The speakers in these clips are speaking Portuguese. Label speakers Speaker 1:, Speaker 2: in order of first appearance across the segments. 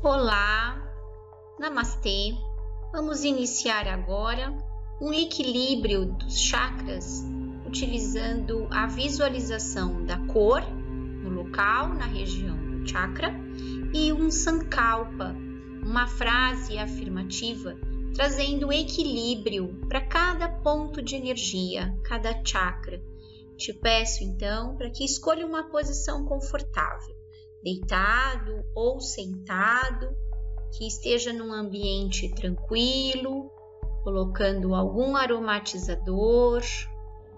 Speaker 1: Olá, Namastê. Vamos iniciar agora um equilíbrio dos chakras utilizando a visualização da cor no local, na região do chakra, e um sankalpa, uma frase afirmativa trazendo equilíbrio para cada ponto de energia, cada chakra. Te peço então para que escolha uma posição confortável deitado ou sentado, que esteja num ambiente tranquilo, colocando algum aromatizador,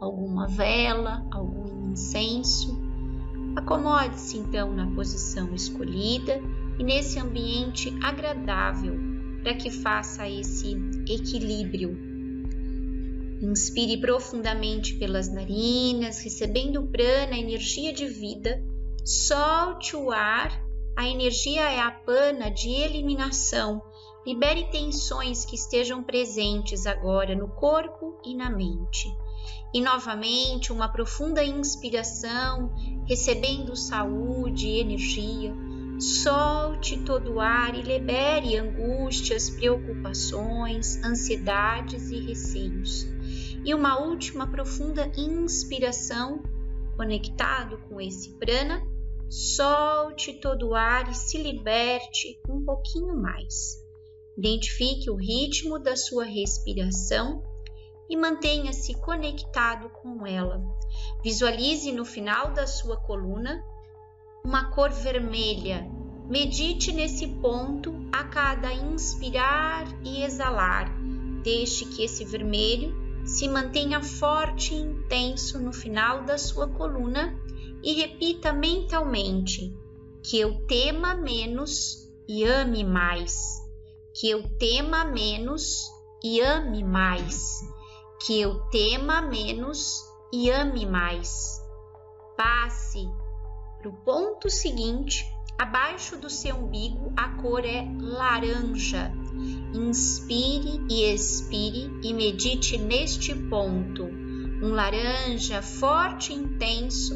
Speaker 1: alguma vela, algum incenso. Acomode-se então na posição escolhida e nesse ambiente agradável para que faça esse equilíbrio. Inspire profundamente pelas narinas, recebendo prana, energia de vida Solte o ar, a energia é a pana de eliminação. Libere tensões que estejam presentes agora no corpo e na mente. E novamente, uma profunda inspiração, recebendo saúde e energia. Solte todo o ar e libere angústias, preocupações, ansiedades e receios. E uma última profunda inspiração, conectado com esse prana, Solte todo o ar e se liberte um pouquinho mais. Identifique o ritmo da sua respiração e mantenha-se conectado com ela. Visualize no final da sua coluna uma cor vermelha. Medite nesse ponto a cada inspirar e exalar. Deixe que esse vermelho se mantenha forte e intenso no final da sua coluna e repita mentalmente: que eu tema menos e ame mais, que eu tema menos e ame mais, que eu tema menos e ame mais. Passe para o ponto seguinte, abaixo do seu umbigo, a cor é laranja. Inspire e expire e medite neste ponto. Um laranja forte e intenso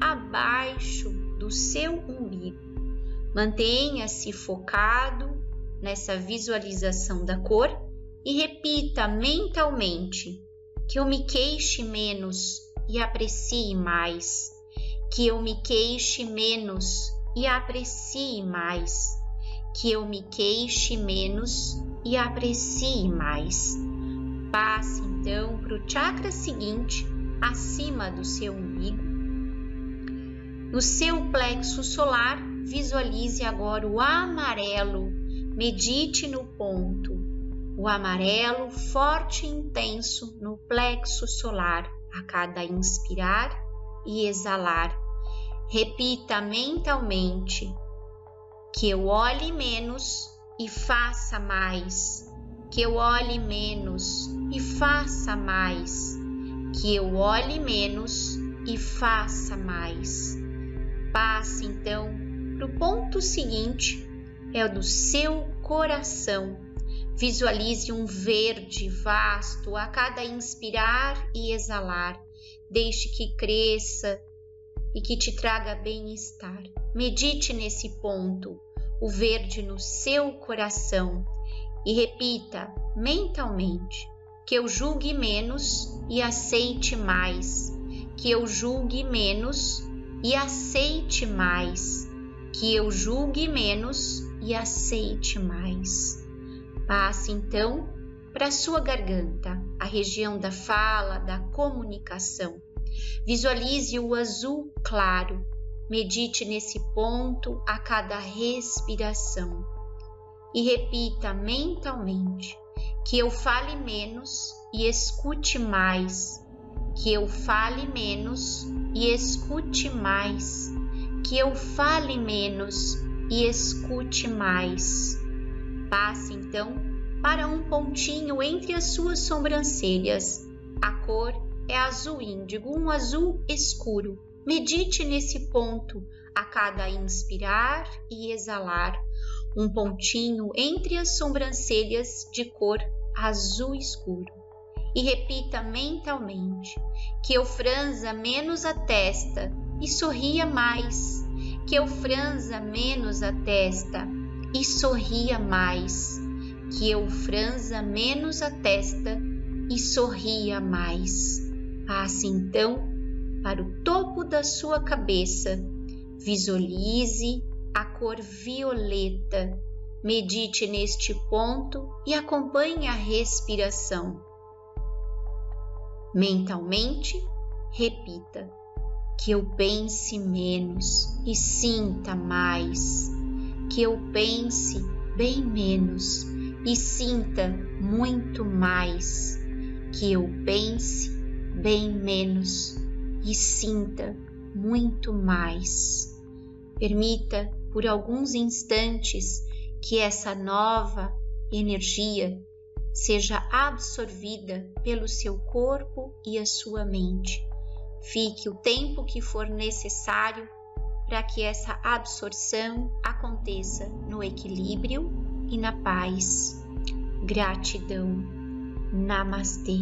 Speaker 1: abaixo do seu umbigo. Mantenha-se focado nessa visualização da cor e repita mentalmente que eu me queixe menos e aprecie mais, que eu me queixe menos e aprecie mais, que eu me queixe menos e aprecie mais. Passe então para o chakra seguinte, acima do seu umbigo, no seu plexo solar, visualize agora o amarelo. Medite no ponto. O amarelo forte e intenso no plexo solar a cada inspirar e exalar. Repita mentalmente que eu olhe menos e faça mais. Que eu olhe menos e faça mais. Que eu olhe menos e faça mais. Passe então para o ponto seguinte, é o do seu coração. Visualize um verde vasto a cada inspirar e exalar. Deixe que cresça e que te traga bem-estar. Medite nesse ponto, o verde no seu coração, e repita mentalmente: que eu julgue menos e aceite mais, que eu julgue menos e aceite mais, que eu julgue menos e aceite mais. Passe então para sua garganta, a região da fala, da comunicação. Visualize o azul claro. Medite nesse ponto a cada respiração e repita mentalmente que eu fale menos e escute mais, que eu fale menos e escute mais, que eu fale menos e escute mais. Passe então para um pontinho entre as suas sobrancelhas. A cor é azul índigo, um azul escuro. Medite nesse ponto a cada inspirar e exalar. Um pontinho entre as sobrancelhas de cor azul escuro e repita mentalmente que eu franza menos a testa e sorria mais, que eu franza menos a testa e sorria mais, que eu franza menos a testa e sorria mais. Passe então para o topo da sua cabeça, visualize a cor violeta, medite neste ponto e acompanhe a respiração. Mentalmente, repita: que eu pense menos e sinta mais, que eu pense bem menos e sinta muito mais, que eu pense bem menos e sinta muito mais. Permita por alguns instantes que essa nova energia seja absorvida pelo seu corpo e a sua mente. Fique o tempo que for necessário para que essa absorção aconteça no equilíbrio e na paz. Gratidão. Namastê.